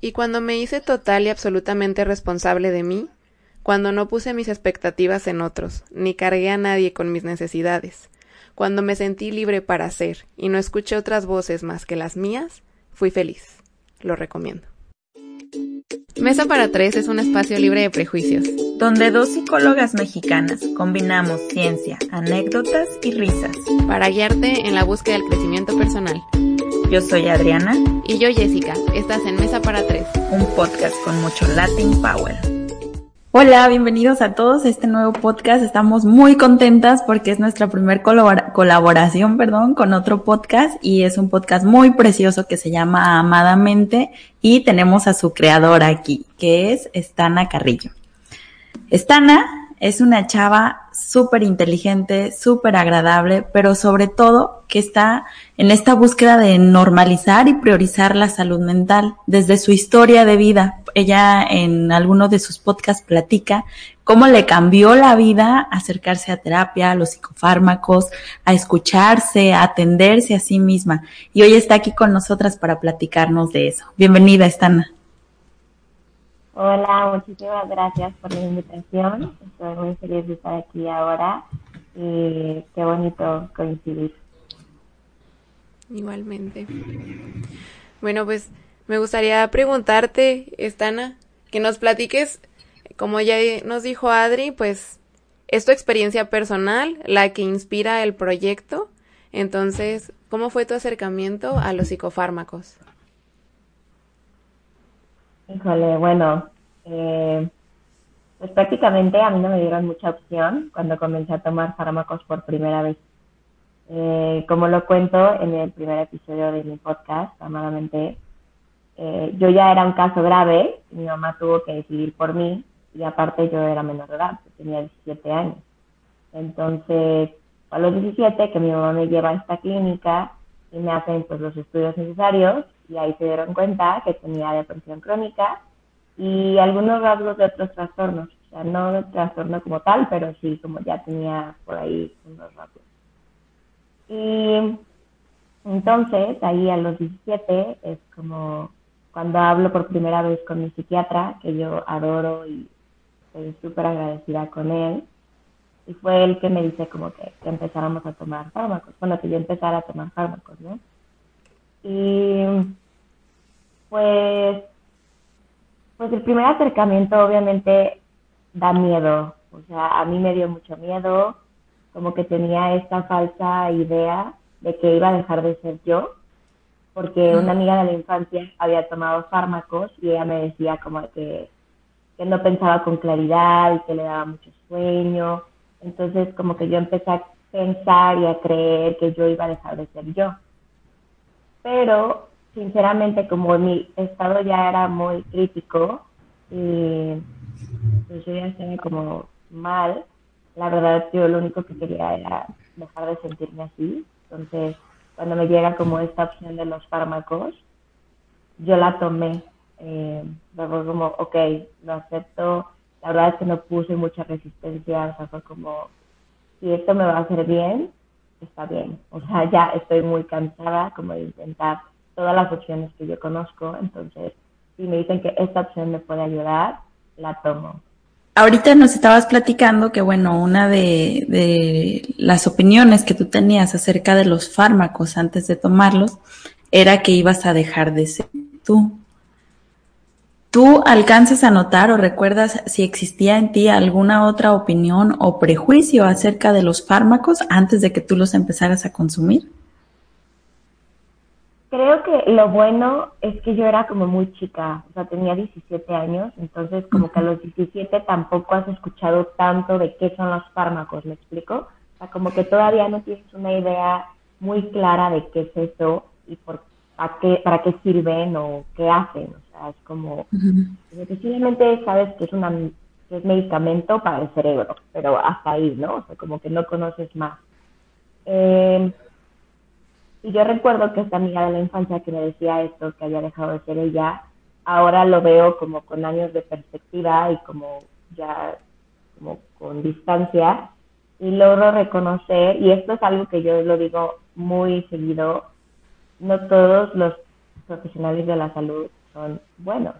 Y cuando me hice total y absolutamente responsable de mí, cuando no puse mis expectativas en otros, ni cargué a nadie con mis necesidades, cuando me sentí libre para ser y no escuché otras voces más que las mías, fui feliz. Lo recomiendo. Mesa para Tres es un espacio libre de prejuicios, donde dos psicólogas mexicanas combinamos ciencia, anécdotas y risas para guiarte en la búsqueda del crecimiento personal. Yo soy Adriana. Y yo Jessica. Estás en Mesa para Tres. Un podcast con mucho Latin Power. Hola, bienvenidos a todos a este nuevo podcast. Estamos muy contentas porque es nuestra primera colaboración, perdón, con otro podcast y es un podcast muy precioso que se llama Amadamente y tenemos a su creadora aquí, que es Estana Carrillo. Estana es una chava súper inteligente, súper agradable, pero sobre todo que está en esta búsqueda de normalizar y priorizar la salud mental desde su historia de vida. Ella en alguno de sus podcasts platica cómo le cambió la vida acercarse a terapia, a los psicofármacos, a escucharse, a atenderse a sí misma. Y hoy está aquí con nosotras para platicarnos de eso. Bienvenida, Estana. Hola, muchísimas gracias por la invitación. Estoy muy feliz de estar aquí ahora y qué bonito coincidir. Igualmente. Bueno, pues me gustaría preguntarte, Estana, que nos platiques, como ya nos dijo Adri, pues es tu experiencia personal la que inspira el proyecto. Entonces, ¿cómo fue tu acercamiento a los psicofármacos? Híjole, bueno, eh, pues prácticamente a mí no me dieron mucha opción cuando comencé a tomar fármacos por primera vez. Eh, como lo cuento en el primer episodio de mi podcast, amadamente, eh, yo ya era un caso grave, mi mamá tuvo que decidir por mí y aparte yo era menor de edad, tenía 17 años. Entonces, a los 17 que mi mamá me lleva a esta clínica y me hacen pues los estudios necesarios y ahí se dieron cuenta que tenía depresión crónica y algunos rasgos de otros trastornos. O sea, no de trastorno como tal, pero sí como ya tenía por ahí unos rasgos. Y entonces, ahí a los 17 es como cuando hablo por primera vez con mi psiquiatra, que yo adoro y estoy súper agradecida con él. Y fue él que me dice como que, que empezáramos a tomar fármacos. Bueno, que yo empezara a tomar fármacos, ¿no? Y pues, pues el primer acercamiento obviamente da miedo. O sea, a mí me dio mucho miedo, como que tenía esta falsa idea de que iba a dejar de ser yo, porque una amiga de la infancia había tomado fármacos y ella me decía como que, que no pensaba con claridad y que le daba mucho sueño. Entonces como que yo empecé a pensar y a creer que yo iba a dejar de ser yo pero sinceramente como mi estado ya era muy crítico y pues yo ya estaba como mal, la verdad yo lo único que quería era dejar de sentirme así, entonces cuando me llega como esta opción de los fármacos, yo la tomé, eh, como, ok, lo acepto, la verdad es que no puse mucha resistencia, o sea, fue como, si esto me va a hacer bien, está bien. O sea, ya estoy muy cansada como de intentar todas las opciones que yo conozco, entonces si me dicen que esta opción me puede ayudar, la tomo. Ahorita nos estabas platicando que, bueno, una de, de las opiniones que tú tenías acerca de los fármacos antes de tomarlos era que ibas a dejar de ser tú. ¿Tú alcanzas a notar o recuerdas si existía en ti alguna otra opinión o prejuicio acerca de los fármacos antes de que tú los empezaras a consumir? Creo que lo bueno es que yo era como muy chica, o sea, tenía 17 años, entonces como que a los 17 tampoco has escuchado tanto de qué son los fármacos, ¿me explico? O sea, como que todavía no tienes una idea muy clara de qué es eso y por a qué, para qué sirven o qué hacen. O sea, es como, uh sabes que es, una, que es medicamento para el cerebro, pero hasta ahí, ¿no? O sea, como que no conoces más. Eh, y yo recuerdo que esta amiga de la infancia que me decía esto, que había dejado de ser ella, ahora lo veo como con años de perspectiva y como ya como con distancia y logro reconocer, y esto es algo que yo lo digo muy seguido, no todos los profesionales de la salud son buenos.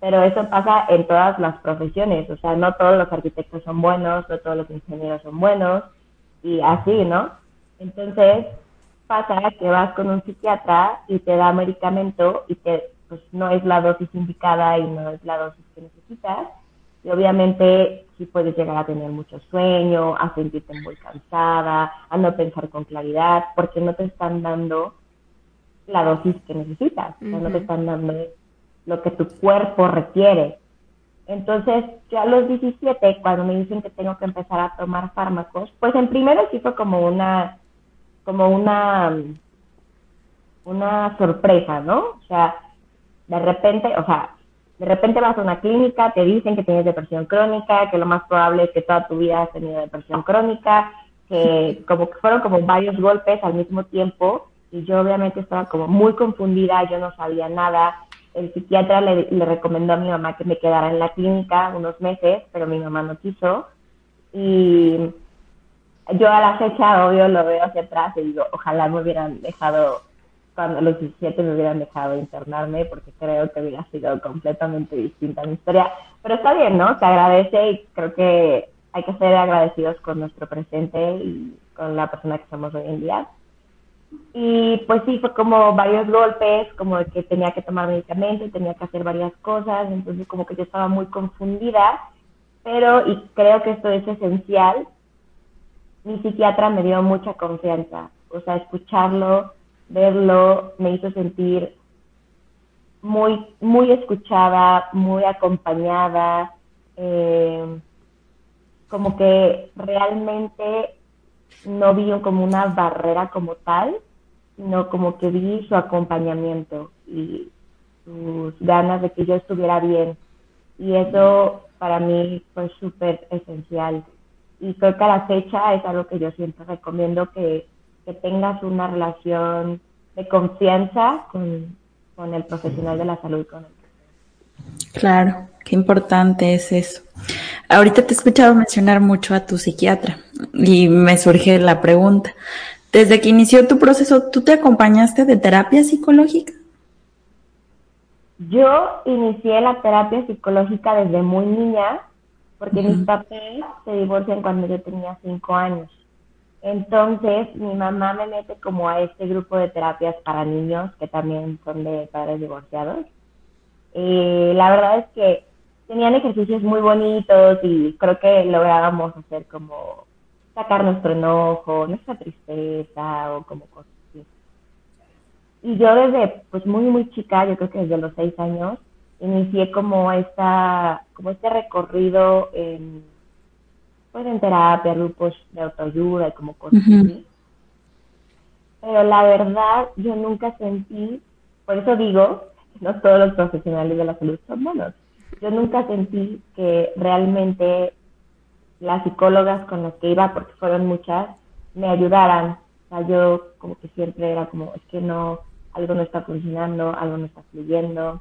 Pero eso pasa en todas las profesiones, o sea, no todos los arquitectos son buenos, no todos los ingenieros son buenos, y así, ¿no? Entonces, pasa que vas con un psiquiatra y te da medicamento y te, pues no es la dosis indicada y no es la dosis que necesitas, y obviamente sí puedes llegar a tener mucho sueño, a sentirte muy cansada, a no pensar con claridad, porque no te están dando la dosis que necesitas, no te están dando lo que tu cuerpo requiere. Entonces, yo a los 17, cuando me dicen que tengo que empezar a tomar fármacos, pues en primero sí fue como una, como una, una sorpresa, ¿no? O sea, de repente, o sea, de repente vas a una clínica, te dicen que tienes depresión crónica, que lo más probable es que toda tu vida has tenido depresión crónica, que como que fueron como varios golpes al mismo tiempo y yo obviamente estaba como muy confundida, yo no sabía nada. El psiquiatra le, le recomendó a mi mamá que me quedara en la clínica unos meses, pero mi mamá no quiso. Y yo a la fecha, obvio, lo veo hacia atrás y digo, ojalá me hubieran dejado cuando los 17 me hubieran dejado internarme, porque creo que hubiera sido completamente distinta mi historia. Pero está bien, ¿no? Se agradece y creo que hay que ser agradecidos con nuestro presente y con la persona que somos hoy en día. Y pues sí, fue como varios golpes, como que tenía que tomar medicamentos, tenía que hacer varias cosas, entonces como que yo estaba muy confundida, pero, y creo que esto es esencial, mi psiquiatra me dio mucha confianza, o sea, escucharlo, verlo me hizo sentir muy, muy escuchada, muy acompañada, eh, como que realmente no vi como una barrera como tal, sino como que vi su acompañamiento y sus ganas de que yo estuviera bien. Y eso para mí fue súper esencial. Y creo que a la fecha es algo que yo siempre recomiendo que que tengas una relación de confianza con, el profesional de la salud. Con Claro, qué importante es eso. Ahorita te he escuchado mencionar mucho a tu psiquiatra y me surge la pregunta. Desde que inició tu proceso, ¿tú te acompañaste de terapia psicológica? Yo inicié la terapia psicológica desde muy niña porque mis papás se divorcian cuando yo tenía cinco años. Entonces, mi mamá me mete como a este grupo de terapias para niños que también son de padres divorciados. Y la verdad es que tenían ejercicios muy bonitos y creo que lográbamos hacer como sacar nuestro enojo, nuestra tristeza o como cosas así. Y yo desde pues muy muy chica, yo creo que desde los seis años, inicié como esta, como este recorrido en pues en terapia, grupos de autoayuda y como cosas así. Pero la verdad, yo nunca sentí, por eso digo, no todos los profesionales de la salud son buenos. Yo nunca sentí que realmente las psicólogas con las que iba, porque fueron muchas, me ayudaran. O sea, yo como que siempre era como, es que no, algo no está funcionando, algo no está fluyendo.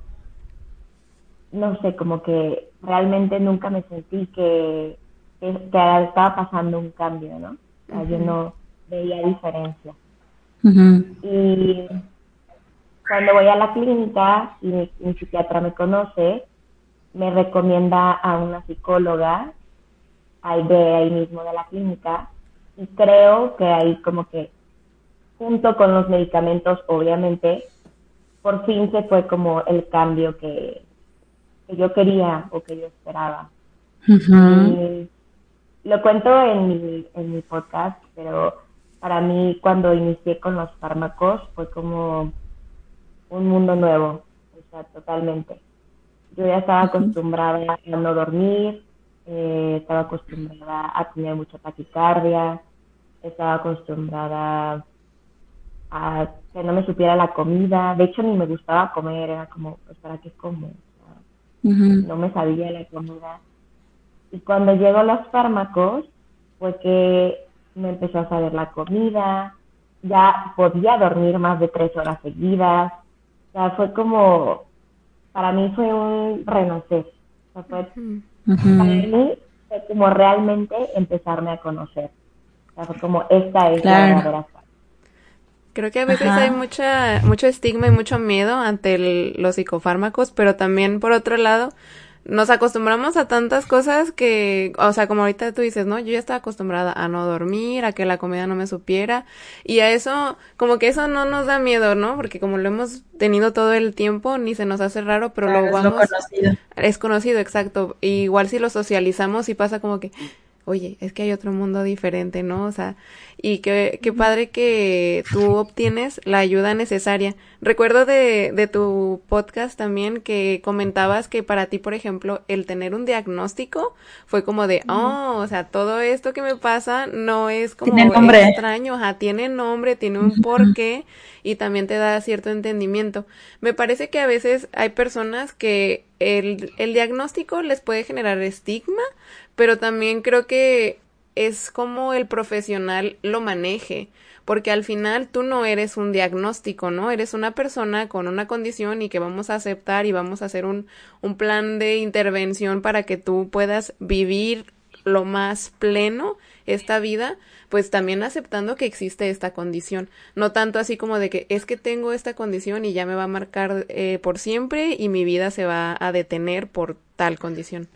No sé, como que realmente nunca me sentí que que, estaba pasando un cambio, ¿no? Yo no veía diferencia. Y cuando voy a la clínica y mi, psiquiatra me conoce, me recomienda a una psicóloga ahí de ahí mismo de la clínica y creo que ahí como que junto con los medicamentos obviamente por fin se fue como el cambio que, yo quería o que yo esperaba. Lo cuento en mi, en mi podcast, pero para mí cuando inicié con los fármacos fue como un mundo nuevo, o sea, totalmente. Yo ya estaba acostumbrada a no dormir, eh, estaba acostumbrada a tener mucha taquicardia, estaba acostumbrada a que no me supiera la comida. De hecho, ni me gustaba comer, era como, pues, ¿para qué como? No me sabía la comida. Y cuando llegó los fármacos, fue que me empezó a saber la comida, ya podía dormir más de tres horas seguidas. O sea, fue como, para mí fue un renacer. O fue, Para mí fue como realmente empezarme a conocer. O sea, fue como, esta es la verdadera Creo que a veces hay mucha, mucho estigma y mucho miedo ante los psicofármacos, pero también por otro lado, nos acostumbramos a tantas cosas que, o sea, como ahorita tú dices, ¿no? Yo ya estaba acostumbrada a no dormir, a que la comida no me supiera, y a eso, como que eso no nos da miedo, ¿no? Porque como lo hemos tenido todo el tiempo, ni se nos hace raro, pero lo vamos... Es conocido. Es conocido, exacto. igual si lo socializamos y pasa como que, oye, es que hay otro mundo diferente, ¿no? O sea, y qué, qué padre que tú obtienes la ayuda necesaria. Recuerdo de, de tu podcast también que comentabas que para ti, por ejemplo, el tener un diagnóstico fue como de, oh, o sea, todo esto que me pasa no es como extraño, sea, tiene nombre, tiene un porqué y también te da cierto entendimiento. Me parece que a veces hay personas que el, el diagnóstico les puede generar estigma, pero también creo que es como el profesional lo maneje, porque al final tú no eres un diagnóstico, ¿no? Eres una persona con una condición y que vamos a aceptar y vamos a hacer un, un plan de intervención para que tú puedas vivir lo más pleno esta vida, pues también aceptando que existe esta condición, no tanto así como de que es que tengo esta condición y ya me va a marcar eh, por siempre y mi vida se va a detener por tal condición.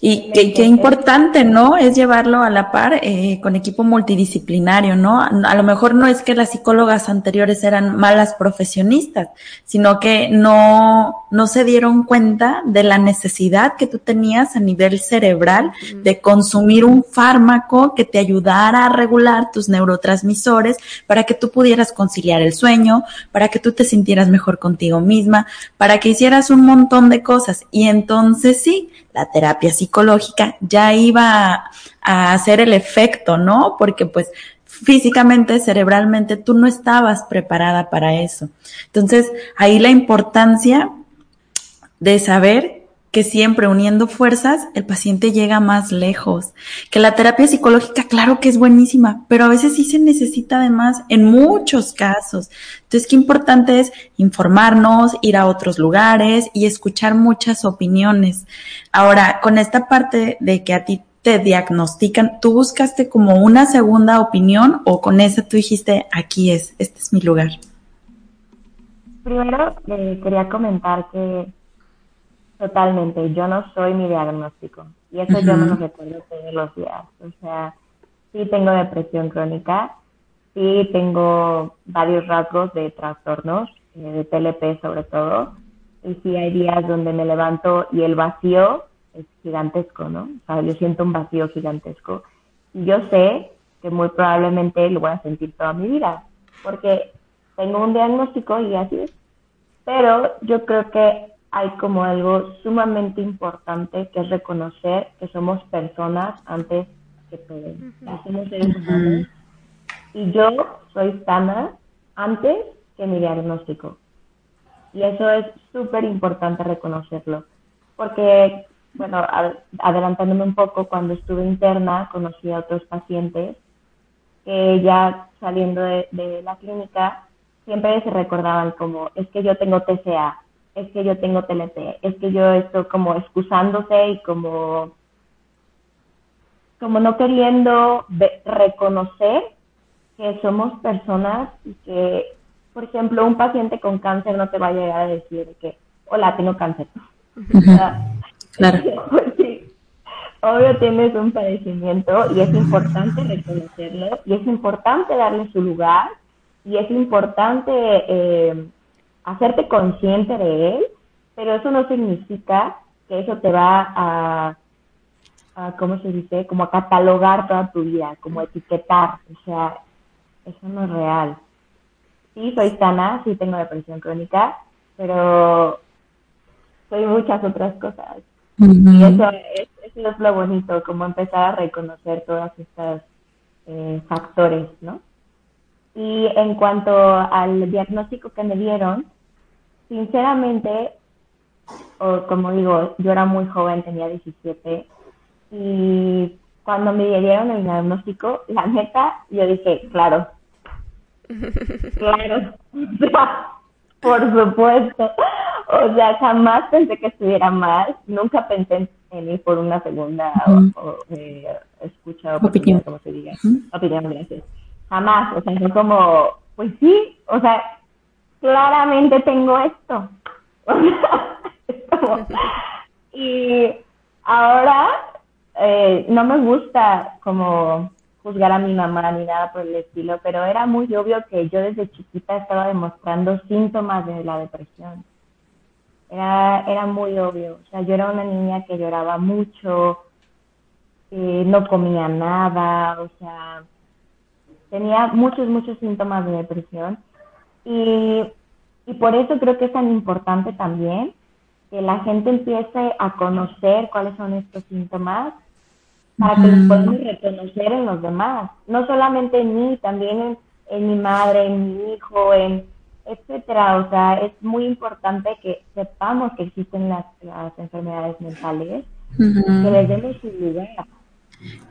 Y qué, importante, ¿no? Es llevarlo a la par eh, con equipo multidisciplinario, ¿no? A lo mejor no es que las psicólogas anteriores eran malas profesionistas, sino que no, no se dieron cuenta de la necesidad que tú tenías a nivel cerebral de consumir un fármaco que te ayudara a regular tus neurotransmisores para que tú pudieras conciliar el sueño, para que tú te sintieras mejor contigo misma, para que hicieras un montón de cosas. Y entonces sí, la terapia psicológica ya iba a, hacer el efecto, ¿no? Porque pues físicamente, cerebralmente, tú no estabas preparada para eso. Entonces, ahí la importancia de saber que siempre uniendo fuerzas el paciente llega más lejos. Que la terapia psicológica, claro que es buenísima, pero a veces sí se necesita además en muchos casos. Entonces, qué importante es informarnos, ir a otros lugares y escuchar muchas opiniones. Ahora, con esta parte de que a ti te diagnostican, ¿tú buscaste como una segunda opinión o con esa tú dijiste, aquí es, este es mi lugar? Primero, eh, quería comentar que Totalmente, yo no soy mi diagnóstico y eso yo no lo recuerdo todos los días. O sea, sí tengo depresión crónica, sí tengo varios rasgos de trastornos, eh, de TLP sobre todo, y sí hay días donde me levanto y el vacío es gigantesco, ¿no? O sea, yo siento un vacío gigantesco y yo sé que muy probablemente lo voy a sentir toda mi vida, porque tengo un diagnóstico y así es. Pero yo creo que hay como algo sumamente importante que es reconocer que somos personas antes que todo. Somos seres humanos. Y yo soy sana antes que mi diagnóstico. Y eso es súper importante reconocerlo. Porque, bueno, adelantándome un poco, cuando estuve interna conocí a otros pacientes que ya saliendo de, de la clínica siempre se recordaban como, es que yo tengo TCA, es que yo tengo TLP, es que yo estoy como excusándose y como, como no queriendo reconocer que somos personas y que, por ejemplo, un paciente con cáncer no te va a llegar a decir que, hola, tengo cáncer. claro. Pues sí, obvio tienes un padecimiento y es importante reconocerlo y es importante darle su lugar y es importante eh, hacerte consciente de él, pero eso no significa que eso te va a, a, ¿cómo se dice? Como a catalogar toda tu vida, como etiquetar, o sea, eso no es real. Sí, soy sana, sí tengo depresión crónica, pero soy muchas otras cosas. Y eso es, eso es lo bonito, como empezar a reconocer todos estos eh, factores, ¿no? Y en cuanto al diagnóstico que me dieron, sinceramente, o como digo, yo era muy joven, tenía 17, y cuando me dieron el diagnóstico, la neta, yo dije, claro, claro, por supuesto. O sea, jamás pensé que estuviera mal, nunca pensé en ir por una segunda o, eh, escucha opinión, como se diga. Opinión, gracias. Jamás, o sea, no como, pues sí, o sea, claramente tengo esto. y ahora eh, no me gusta como juzgar a mi mamá ni nada por el estilo, pero era muy obvio que yo desde chiquita estaba demostrando síntomas de la depresión. Era, era muy obvio. O sea, yo era una niña que lloraba mucho, eh, no comía nada, o sea, tenía muchos, muchos síntomas de depresión. Y, y por eso creo que es tan importante también que la gente empiece a conocer cuáles son estos síntomas para que los podamos reconocer en los demás, no solamente en mí, también en, mi madre, en mi hijo, en etcétera. O sea, es muy importante que sepamos que existen las, enfermedades mentales, que les demos su lugar.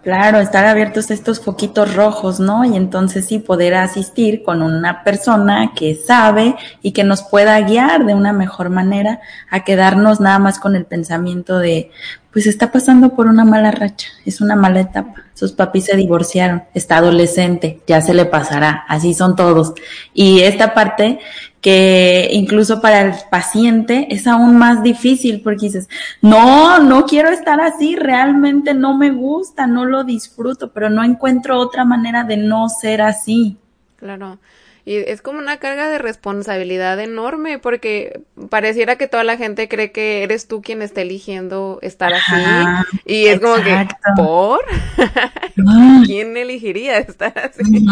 Claro, estar abiertos estos foquitos rojos, ¿no? Y entonces sí poder asistir con una persona que sabe y que nos pueda guiar de una mejor manera a quedarnos nada más con el pensamiento de, pues está pasando por una mala racha, es una mala etapa. Sus papis se divorciaron, está adolescente, ya se le pasará, así son todos. Y esta parte que incluso para el paciente es aún más difícil porque dices, no, no quiero estar así, realmente no me gusta, no lo disfruto, pero no encuentro otra manera de no ser así. Claro. Y es como una carga de responsabilidad enorme porque pareciera que toda la gente cree que eres tú quien está eligiendo estar así. y es como que, ¿por? ¿Quién elegiría estar así?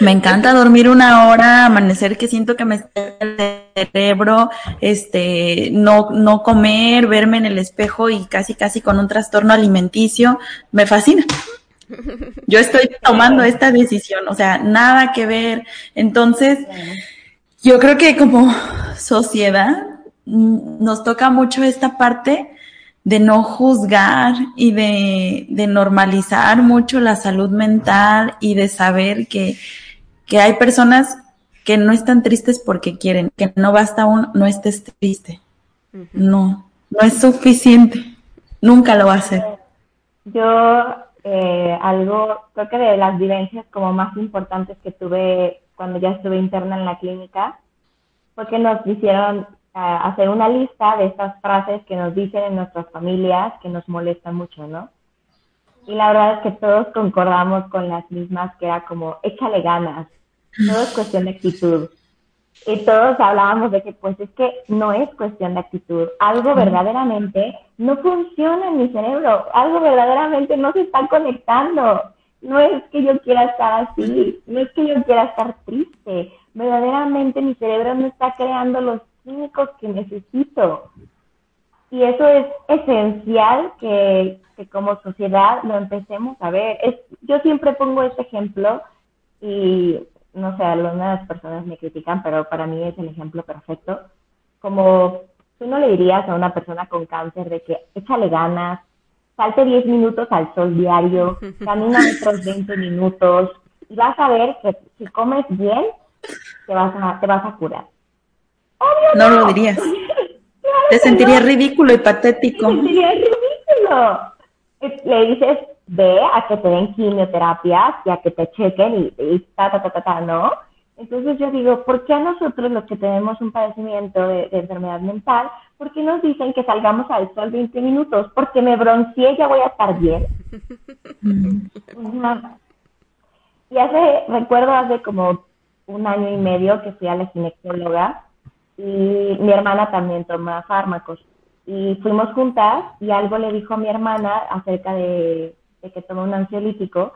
Me encanta dormir una hora, amanecer que siento que me está el cerebro, este, no, no comer, verme en el espejo y casi casi con un trastorno alimenticio, me fascina. Yo estoy tomando esta decisión, o sea, nada que ver. Entonces, yo creo que como sociedad mm, nos toca mucho esta parte de no juzgar y de, de normalizar mucho la salud mental y de saber que, que hay personas que no están tristes porque quieren, que no basta un no estés triste. No, no es suficiente. Nunca lo va a hacer. Yo eh, algo, creo que de las vivencias como más importantes que tuve cuando ya estuve interna en la clínica, fue que nos hicieron hacer una lista de estas frases que nos dicen en nuestras familias que nos molestan mucho, ¿no? Y la verdad es que todos concordamos con las mismas, que era como, échale ganas, todo es cuestión de actitud. Y todos hablábamos de que pues es que no es cuestión de actitud, algo verdaderamente no funciona en mi cerebro, algo verdaderamente no se está conectando. No es que yo quiera estar así, no es que yo quiera estar triste, verdaderamente mi cerebro no está creando los químicos que necesito. Y eso es esencial que, que como sociedad lo empecemos a ver. Es, yo siempre pongo este ejemplo y no sé, algunas personas me critican, pero para mí es el ejemplo perfecto. Como tú no le dirías a una persona con cáncer de que échale ganas, salte 10 minutos al sol diario, camina otros 20 minutos y vas a ver que si comes bien, te vas a, te vas a curar. No, lo dirías. te sentirías ridículo y patético. Te sentirías ridículo. Le dices, ve a que te den quimioterapias y a que te chequen y, ta, ta, ta, ta, ta, ¿no? Entonces yo digo, ¿por qué a nosotros los que tenemos un padecimiento de, enfermedad mental, por qué nos dicen que salgamos al sol 20 minutos? Porque me bronceé, ya voy a estar bien. y hace, recuerdo hace como un año y medio que fui a la ginecóloga y mi hermana también toma fármacos. Y fuimos juntas y algo le dijo a mi hermana acerca de que tomó un ansiolítico,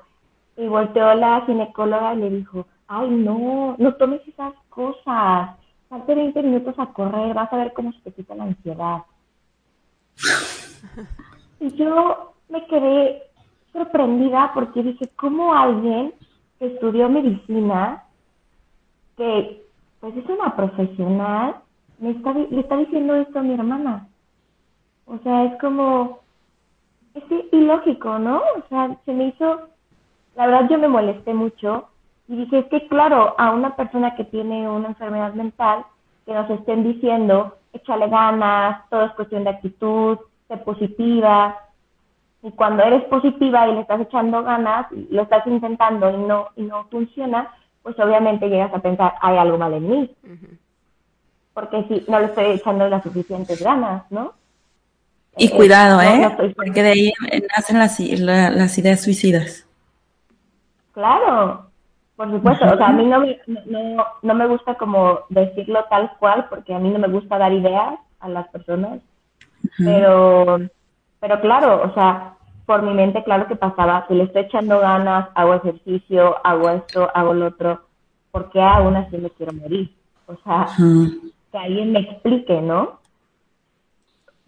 y volteó la ginecóloga y le dijo, ay, no, no tomes esas cosas, salte 20 minutos a correr, vas a ver cómo se te quita la ansiedad. y yo me quedé sorprendida porque dije, ¿cómo alguien que estudió medicina, que pues es una profesional, me está, le está diciendo esto a mi hermana. O sea, es como, es ilógico, ¿no? O sea, se me hizo, la verdad yo me molesté mucho y dije, es que claro, a una persona que tiene una enfermedad mental, que nos estén diciendo, échale ganas, todo es cuestión de actitud, sé positiva, y cuando eres positiva y le estás echando ganas, lo estás intentando y no, y no funciona, pues obviamente llegas a pensar, hay algo mal en mí. Porque si no le estoy echando las suficientes ganas, ¿no? Y eh, cuidado, ¿eh? porque de ahí nacen las, las ideas suicidas. Claro, por supuesto. O sea, a mí no me, no, no me gusta como decirlo tal cual, porque a mí no me gusta dar ideas a las personas. Pero, pero claro, o sea, por mi mente, claro que pasaba, si le estoy echando ganas, hago ejercicio, hago esto, hago lo otro, porque aún así me quiero morir? O sea, que alguien me explique, ¿no?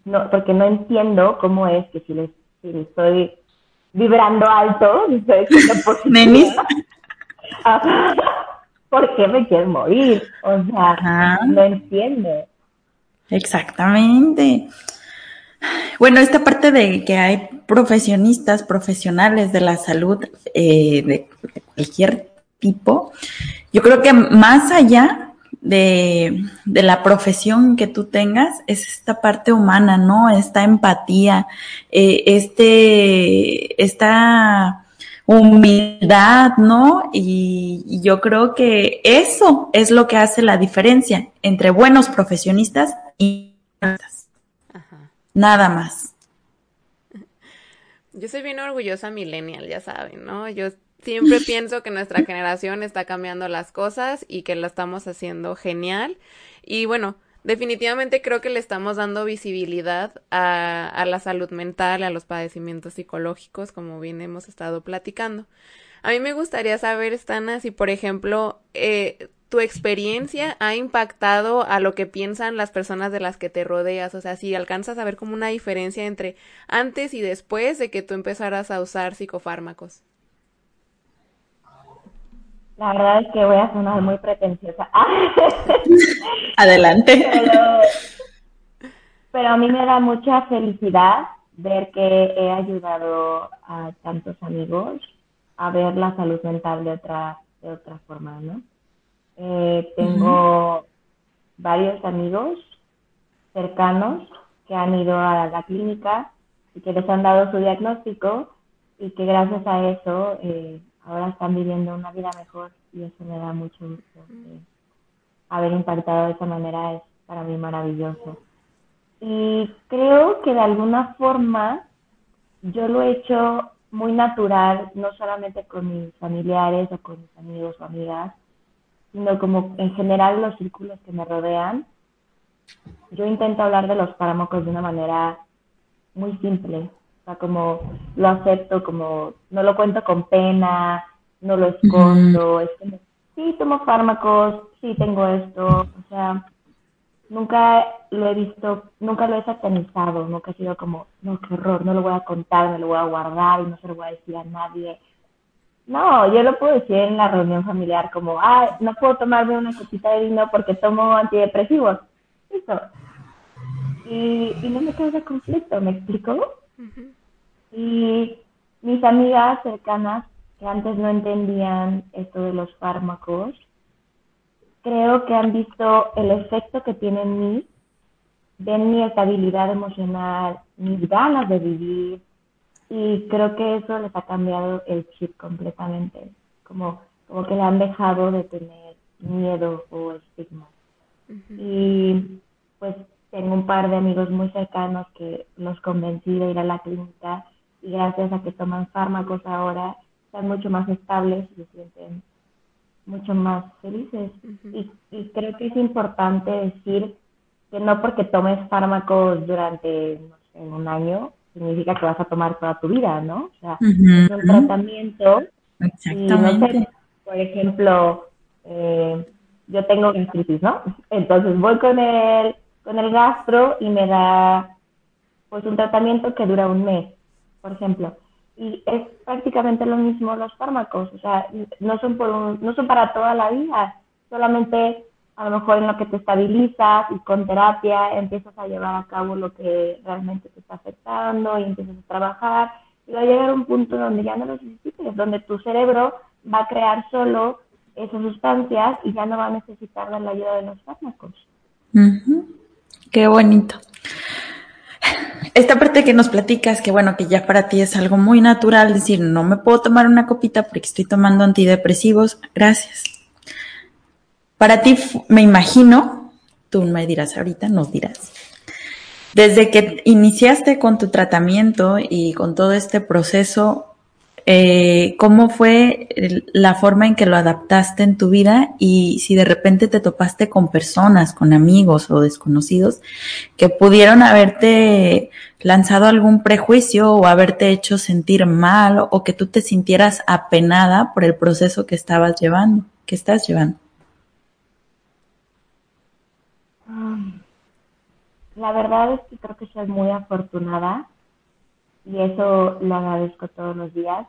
No, porque no entiendo cómo es que si le, estoy vibrando alto, si estoy positiva, ¿por qué me quiero morir? O sea, no entiendo. Exactamente. Bueno, esta parte de que hay profesionistas, profesionales de la salud eh, de cualquier tipo, yo creo que más allá de, la profesión que tú tengas es esta parte humana, ¿no? Esta empatía, eh, este, esta humildad, ¿no? Y, y, yo creo que eso es lo que hace la diferencia entre buenos profesionistas y Nada más. Yo soy bien orgullosa millennial, ya saben, ¿no? Yo siempre pienso que nuestra generación está cambiando las cosas y que lo estamos haciendo genial. Y bueno, definitivamente creo que le estamos dando visibilidad a, a la salud mental, a los padecimientos psicológicos, como bien hemos estado platicando. A mí me gustaría saber, Stana, si por ejemplo eh, tu experiencia ha impactado a lo que piensan las personas de las que te rodeas? O sea, si alcanzas a ver como una diferencia entre antes y después de que tú empezaras a usar psicofármacos. La verdad es que voy a sonar muy pretenciosa. Adelante. Pero, a mí me da mucha felicidad ver que he ayudado a tantos amigos a ver la salud mental de otra, de otra forma, ¿no? Eh, tengo varios amigos cercanos que han ido a la clínica y que les han dado su diagnóstico y que gracias a eso eh, ahora están viviendo una vida mejor y eso me da mucho gusto. haber impactado de esa manera es para mí maravilloso. Y creo que de alguna forma yo lo he hecho muy natural, no solamente con mis familiares o con mis amigos o amigas, sino como en general los círculos que me rodean. Yo intento hablar de los fármacos de una manera muy simple, o sea, como lo acepto, como no lo cuento con pena, no lo escondo, es como, sí, tomo fármacos, sí, tengo esto, o sea, nunca lo he visto, nunca lo he satanizado, nunca he sido como, no, qué horror, no lo voy a contar, me lo voy a guardar y no se lo voy a decir a nadie. No, yo lo puedo decir en la reunión familiar como, ah, no puedo tomarme una copita de vino porque tomo antidepresivos. Listo. Y, y no me causa conflicto, ¿me explico? Y mis amigas cercanas que antes no entendían esto de los fármacos, creo que han visto el efecto que tiene en mí, ven mi estabilidad emocional, mis ganas de vivir, y creo que eso les ha cambiado el chip completamente, como, como que le han dejado de tener miedo o estigma. Y pues tengo un par de amigos muy cercanos que los convencí de ir a la clínica y gracias a que toman fármacos ahora están mucho más estables y se sienten mucho más felices. y, y creo que es importante decir que no porque tomes fármacos durante no sé, un año significa que vas a tomar toda tu vida, ¿no? O sea, es un tratamiento. Exactamente. por ejemplo, eh, yo tengo gastritis, ¿no? Entonces voy con el, con el gastro y me da pues un tratamiento que dura un mes, por ejemplo. Y es prácticamente lo mismo los fármacos, o sea, no son, por no son para toda la vida, solamente a lo mejor en lo que te estabilizas y con terapia empiezas a llevar a cabo lo que realmente te está afectando y empiezas a trabajar y va a llegar un punto donde ya no lo necesites, donde tu cerebro va a crear solo esas sustancias y ya no va a necesitar la ayuda de los fármacos. Qué bonito. Esta parte que nos platicas, que bueno, que ya para ti es algo muy natural, decir, no me puedo tomar una copita porque estoy tomando antidepresivos, gracias. Para ti, me imagino, tú me dirás ahorita, nos dirás, desde que iniciaste con tu tratamiento y con todo este proceso, eh, ¿cómo fue la forma en que lo adaptaste en tu vida y si de repente te topaste con personas, con amigos o desconocidos que pudieron haberte lanzado algún prejuicio o haberte hecho sentir mal o que tú te sintieras apenada por el proceso que estabas llevando, que estás llevando? La verdad es que creo que soy muy afortunada y eso lo agradezco todos los días.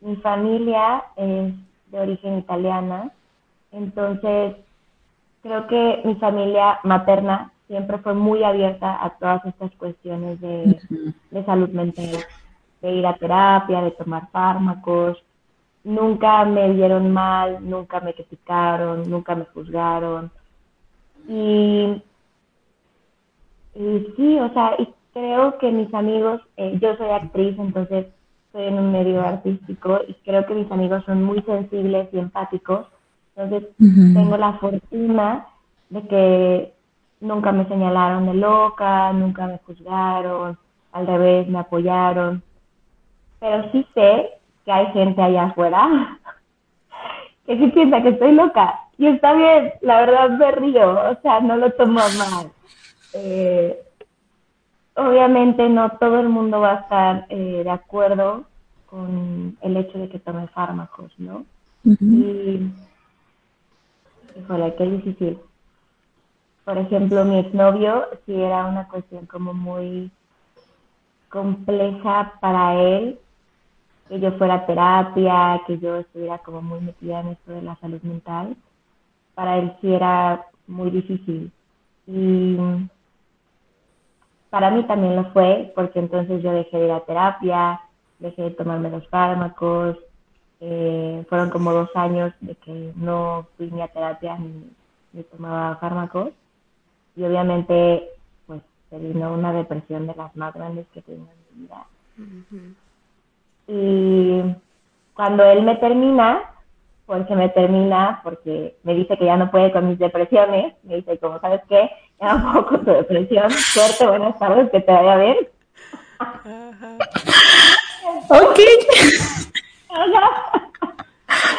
Mi familia es de origen italiana, entonces creo que mi familia materna siempre fue muy abierta a todas estas cuestiones de, de salud mental, de ir a terapia, de tomar fármacos. Nunca me vieron mal, nunca me criticaron, nunca me juzgaron. Y y sí, o sea, y creo que mis amigos, eh, yo soy actriz, entonces estoy en un medio artístico y creo que mis amigos son muy sensibles y empáticos. Entonces tengo la fortuna de que nunca me señalaron de loca, nunca me juzgaron, al revés, me apoyaron. Pero sí sé que hay gente allá afuera que sí piensa que estoy loca. Y está bien, la verdad me río, o sea, no lo tomo mal. Eh, obviamente no todo el mundo va a estar eh, de acuerdo con el hecho de que tome fármacos, ¿no? Y, híjole, qué difícil. Por ejemplo, mi exnovio sí era una cuestión como muy compleja para él, que yo fuera a terapia, que yo estuviera como muy metida en esto de la salud mental. Para él sí era muy difícil. Y para mí también lo fue, porque entonces yo dejé de ir a terapia, dejé de tomarme los fármacos, eh, fueron como dos años de que no fui ni a terapia ni, tomaba fármacos, y obviamente pues se vino una depresión de las más grandes que he tenido en mi vida. Y cuando él me termina, porque me termina, porque me dice que ya no puede con mis depresiones, me dice, como sabes qué, ya un poco tu depresión, suerte, buenas tardes, que te vaya bien. ok.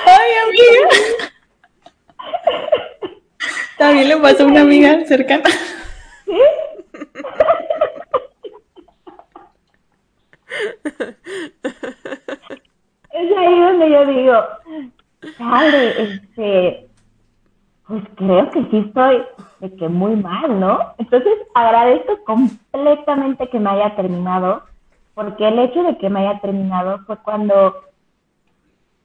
Ay, amiga. También le pasó a una amiga cercana. ¿Sí? Es ahí donde yo digo, padre, este, pues creo que sí estoy de que muy mal, ¿no? Entonces agradezco completamente que me haya terminado, porque el hecho de que me haya terminado fue cuando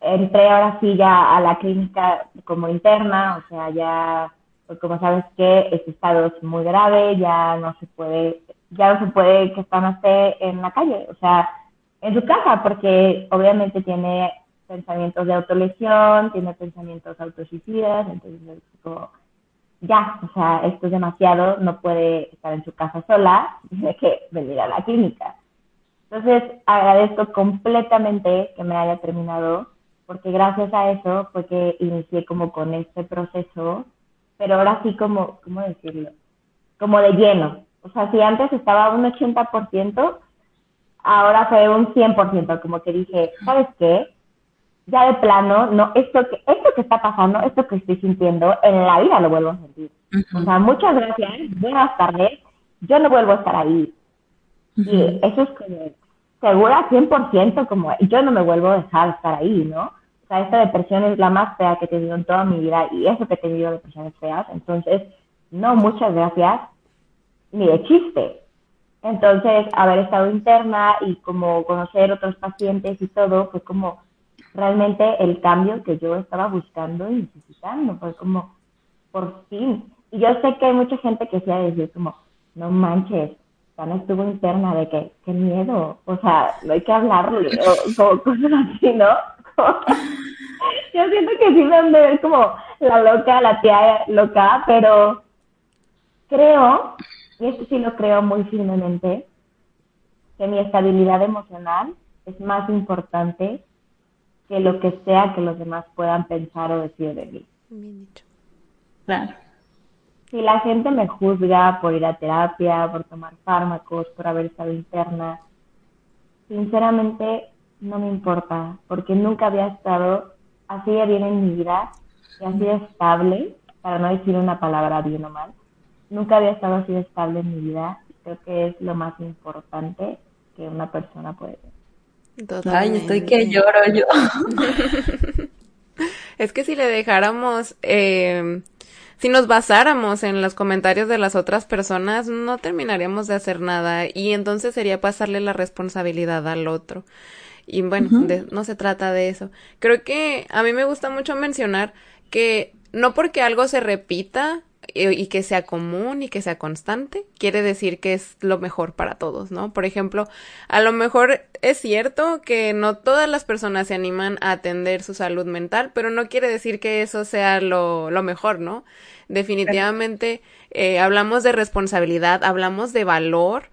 entré ahora sí ya a la clínica como interna, o sea, ya, pues como sabes que este estado es muy grave, ya no se puede, ya no se puede que esté en la calle, o sea, en su casa, porque obviamente tiene pensamientos de autolesión, tiene pensamientos autosuicidas, entonces como, ya, o sea, esto es demasiado, no puede estar en su casa sola, tiene que venir a la clínica. Entonces, agradezco completamente que me haya terminado, porque gracias a eso fue que inicié como con este proceso, pero ahora sí como, ¿cómo decirlo? Como de lleno. O sea, si antes estaba un 80%, ahora fue un 100%, como que dije, ¿sabes qué? Ya de plano, no, esto que, esto que está pasando, esto que estoy sintiendo, en la vida lo vuelvo a sentir. O sea, muchas gracias, buenas tardes, yo no vuelvo a estar ahí. Y eso es como, segura 100%, como yo no me vuelvo a dejar estar ahí, ¿no? O sea, esta depresión es la más fea que he tenido en toda mi vida y eso que he tenido depresiones feas. Entonces, no, muchas gracias, ni de chiste. Entonces, haber estado interna y como conocer otros pacientes y todo, fue como realmente el cambio que yo estaba buscando y necesitando, fue como, por fin. Y yo sé que hay mucha gente que se ha decir como, no manches, Sana estuvo interna de que, qué miedo, o sea, no hay que hablarle, o, cosas así, ¿no? yo siento que sí me han de ver como la loca, la tía loca, pero creo, y esto sí lo creo muy firmemente, que mi estabilidad emocional es más importante que lo que sea que los demás puedan pensar o decir de mí. Bien dicho. Claro. Si la gente me juzga por ir a terapia, por tomar fármacos, por haber estado interna, sinceramente no me importa, porque nunca había estado así de bien en mi vida y así de estable, para no decir una palabra bien o mal, nunca había estado así de estable en mi vida. Creo que es lo más importante que una persona puede tener. Ay, estoy que lloro yo. es que si le dejáramos, eh, si nos basáramos en los comentarios de las otras personas, no terminaríamos de hacer nada y entonces sería pasarle la responsabilidad al otro. Y bueno, no se trata de eso. Creo que a mí me gusta mucho mencionar que no porque algo se repita y que sea común y que sea constante, quiere decir que es lo mejor para todos, ¿no? Por ejemplo, a lo mejor es cierto que no todas las personas se animan a atender su salud mental, pero no quiere decir que eso sea lo, lo mejor, ¿no? Definitivamente eh, hablamos de responsabilidad, hablamos de valor,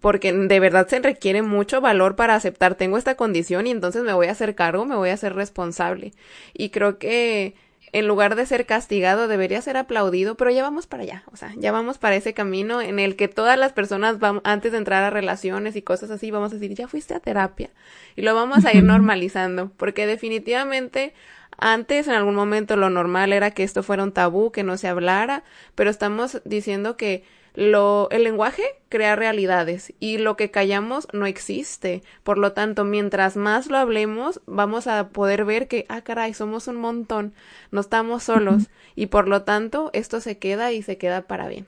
porque de verdad se requiere mucho valor para aceptar tengo esta condición y entonces me voy a hacer cargo, me voy a hacer responsable. Y creo que en lugar de ser castigado debería ser aplaudido, pero ya vamos para allá, o sea, ya vamos para ese camino en el que todas las personas vamos, antes de entrar a relaciones y cosas así, vamos a decir, ya fuiste a terapia y lo vamos a ir normalizando, porque definitivamente antes en algún momento lo normal era que esto fuera un tabú, que no se hablara, pero estamos diciendo que lo, el lenguaje crea realidades y lo que callamos no existe. Por lo tanto, mientras más lo hablemos, vamos a poder ver que, ah, caray, somos un montón, no estamos solos y por lo tanto esto se queda y se queda para bien.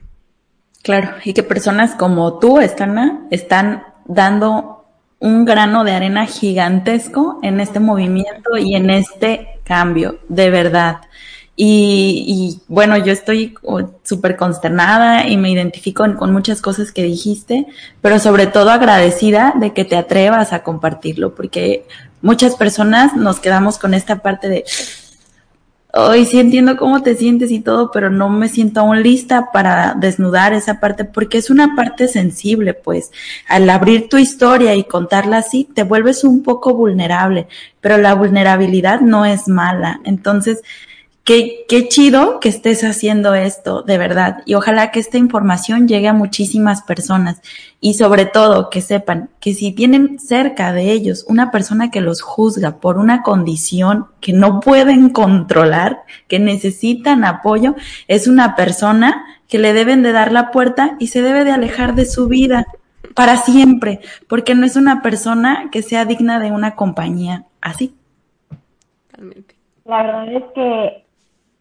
Claro, y que personas como tú, Estana, están dando un grano de arena gigantesco en este movimiento y en este cambio, de verdad. Y, bueno, yo estoy súper consternada y me identifico con muchas cosas que dijiste, pero sobre todo agradecida de que te atrevas a compartirlo, porque muchas personas nos quedamos con esta parte de, hoy sí entiendo cómo te sientes y todo, pero no me siento aún lista para desnudar esa parte, porque es una parte sensible, pues al abrir tu historia y contarla así, te vuelves un poco vulnerable, pero la vulnerabilidad no es mala. Entonces, Qué, qué chido que estés haciendo esto, de verdad. Y ojalá que esta información llegue a muchísimas personas. Y sobre todo que sepan que si tienen cerca de ellos una persona que los juzga por una condición que no pueden controlar, que necesitan apoyo, es una persona que le deben de dar la puerta y se debe de alejar de su vida para siempre, porque no es una persona que sea digna de una compañía así. La verdad es que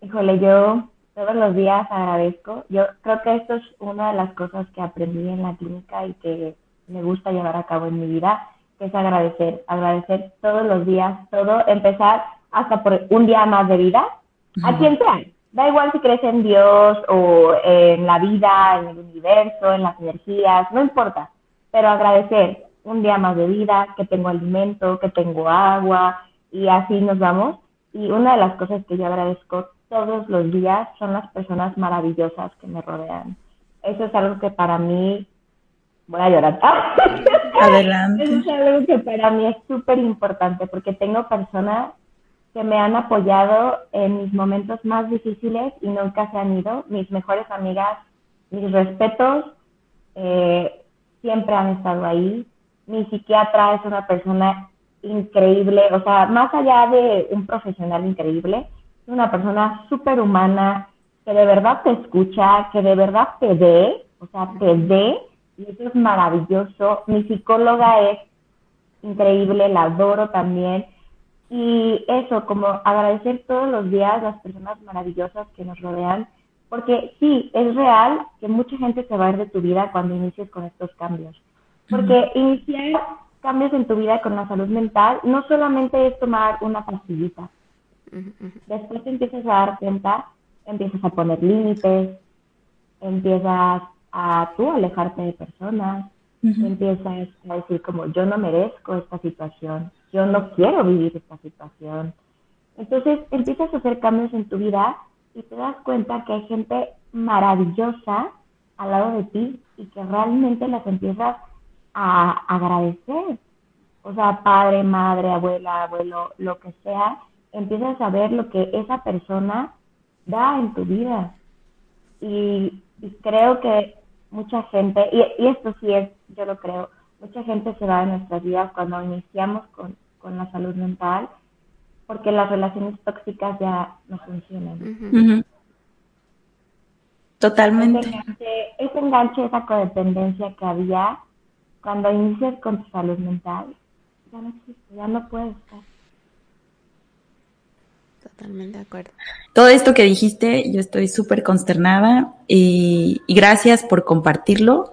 Híjole, yo todos los días agradezco. Yo creo que esto es una de las cosas que aprendí en la clínica y que me gusta llevar a cabo en mi vida, que es agradecer, agradecer todos los días, todo, empezar hasta por un día más de vida, a quien sea. Da igual si crees en Dios o en la vida, en el universo, en las energías, no importa, pero agradecer un día más de vida, que tengo alimento, que tengo agua y así nos vamos. Y una de las cosas que yo agradezco todos los días son las personas maravillosas que me rodean. Eso es algo que para mí, voy a llorar. Adelante. Eso es algo que para mí es súper importante porque tengo personas que me han apoyado en mis momentos más difíciles y nunca se han ido. Mis mejores amigas, mis respetos, eh, siempre han estado ahí. Mi psiquiatra es una persona increíble, o sea, más allá de un profesional increíble, una persona súper humana, que de verdad te escucha, que de verdad te ve, o sea, te ve, y eso es maravilloso. Mi psicóloga es increíble, la adoro también. Y eso, como agradecer todos los días las personas maravillosas que nos rodean, Porque sí, es real que mucha gente se va a ir de tu vida cuando inicies con estos cambios. Porque iniciar cambios en tu vida con la salud mental no solamente es tomar una pastillita. Después te empiezas a dar cuenta, empiezas a poner límites, empiezas a tú alejarte de personas, empiezas a decir como yo no merezco esta situación, yo no quiero vivir esta situación. Entonces empiezas a hacer cambios en tu vida y te das cuenta que hay gente maravillosa al lado de ti y que realmente las empiezas a agradecer. O sea, padre, madre, abuela, abuelo, lo que sea, empiezas a ver lo que esa persona da en tu vida. Y, creo que mucha gente, y, esto sí es, yo lo creo, mucha gente se va de nuestras vidas cuando iniciamos con, con la salud mental porque las relaciones tóxicas ya no funcionan. Totalmente. Ese enganche, ese enganche, esa codependencia que había cuando inicias con tu salud mental, ya no existe, ya no puedes estar. Totalmente de acuerdo. Todo esto que dijiste, yo estoy súper consternada y, y, gracias por compartirlo.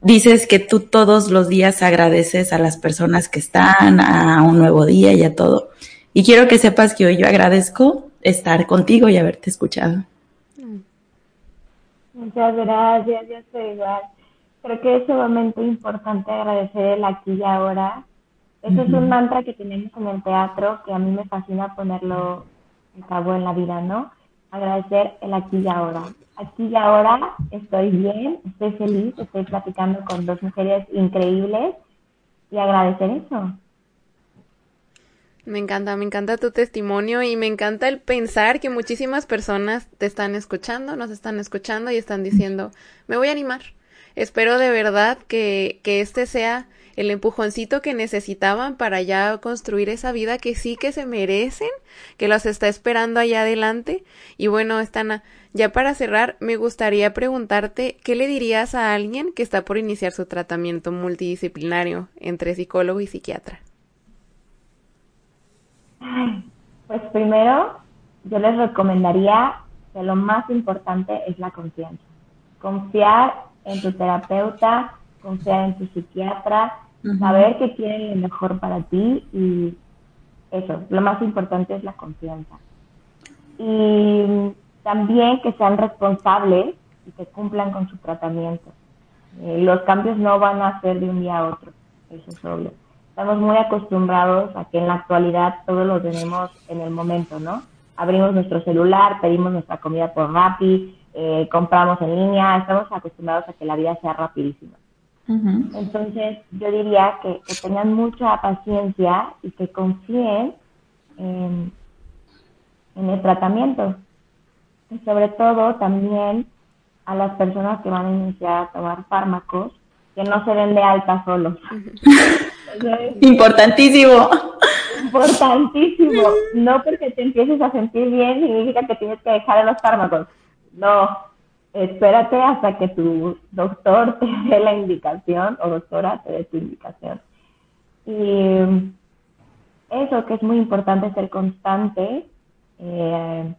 Dices que tú todos los días agradeces a las personas que están, a un nuevo día y a todo. Y quiero que sepas que hoy yo agradezco estar contigo y haberte escuchado. Muchas gracias, yo estoy igual. Creo que es sumamente importante agradecer el aquí y ahora. Eso es un mantra que tenemos en el teatro que a mí me fascina ponerlo en cabo en la vida, ¿no? Agradecer el aquí y ahora. Aquí y ahora estoy bien, estoy feliz, estoy platicando con dos mujeres increíbles y agradecer eso. Me encanta, me encanta tu testimonio y me encanta el pensar que muchísimas personas te están escuchando, nos están escuchando y están diciendo, me voy a animar. Espero de verdad que, que este sea el empujoncito que necesitaban para ya construir esa vida que sí que se merecen, que los está esperando allá adelante. Y bueno, Estana, ya para cerrar, me gustaría preguntarte, ¿qué le dirías a alguien que está por iniciar su tratamiento multidisciplinario entre psicólogo y psiquiatra? Pues primero, yo les recomendaría que lo más importante es la confianza. Confiar en tu terapeuta, confiar en tu psiquiatra, saber que quieren lo mejor para ti y eso, lo más importante es la confianza. Y también que sean responsables y que cumplan con su tratamiento. Eh, los cambios no van a ser de un día a otro, eso es obvio estamos muy acostumbrados a que en la actualidad todo lo tenemos en el momento, ¿no? Abrimos nuestro celular, pedimos nuestra comida por Rappi, eh, compramos en línea, estamos acostumbrados a que la vida sea rapidísima. Entonces, yo diría que, tengan mucha paciencia y que confíen en, en el tratamiento. Y sobre todo también a las personas que van a iniciar a tomar fármacos, que no se den de alta solos. Importantísimo. Importantísimo. No porque te empieces a sentir bien significa que tienes que dejar los fármacos. No. Espérate hasta que tu doctor te dé la indicación o doctora te dé tu indicación. Y eso que es muy importante ser constante eh,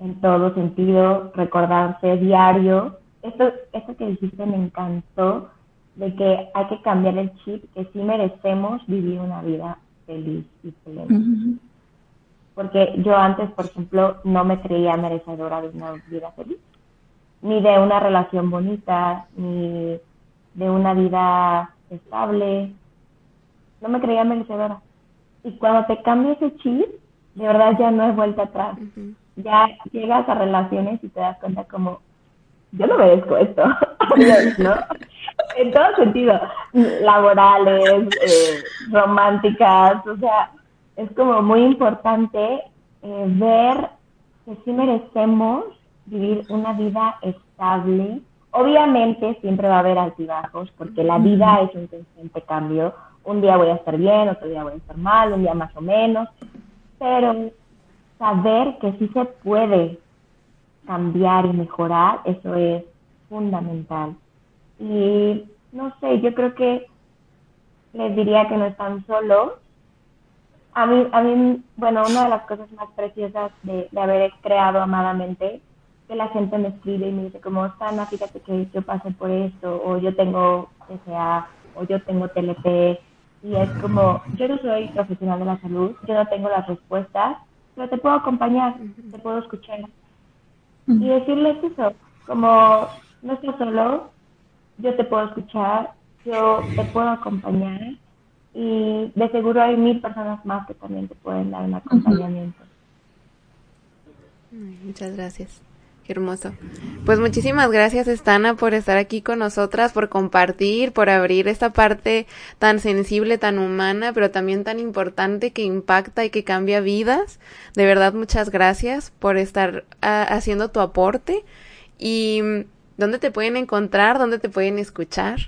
en todo sentido, recordarse diario. Esto, esto que dijiste me encantó de que hay que cambiar el chip, que sí merecemos vivir una vida feliz y plena. Porque yo antes, por ejemplo, no me creía merecedora de una vida feliz, ni de una relación bonita, ni de una vida estable. No me creía merecedora. Y cuando te cambia ese chip, de verdad ya no es vuelta atrás. Ya llegas a relaciones y te das cuenta como, yo no merezco esto, ¿no? en todo sentido, laborales, eh, románticas, o sea, es como muy importante eh, ver que sí merecemos vivir una vida estable. Obviamente siempre va a haber altibajos, porque la vida es un constante cambio. Un día voy a estar bien, otro día voy a estar mal, un día más o menos, pero saber que sí se puede cambiar y mejorar, eso es fundamental. Y no sé, yo creo que les diría que no están solos. A mí, a mí, bueno, una de las cosas más preciosas de, haber creado amadamente que la gente me escribe y me dice como, Sana, fíjate que yo pasé por esto, o yo tengo TCA, o yo tengo TLP, y es como, yo no soy profesional de la salud, yo no tengo las respuestas, pero te puedo acompañar, te puedo escuchar. Y decirles eso, como no estás solo, yo te puedo escuchar, yo te puedo acompañar y de seguro hay mil personas más que también te pueden dar un acompañamiento. Muchas gracias. Hermoso. Pues muchísimas gracias, Estana, por estar aquí con nosotras, por compartir, por abrir esta parte tan sensible, tan humana, pero también tan importante que impacta y que cambia vidas. De verdad, muchas gracias por estar ah, haciendo tu aporte. ¿Y dónde te pueden encontrar? ¿Dónde te pueden escuchar?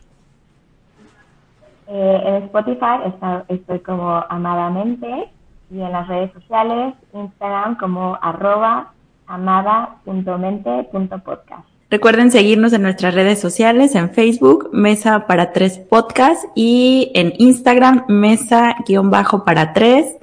Eh, en Spotify estoy como amadamente y en las redes sociales, Instagram como arroba amada.mente.podcast. Recuerden seguirnos en nuestras redes sociales, en Facebook, Mesa para Tres Podcast y en Instagram, Mesa-para Tres.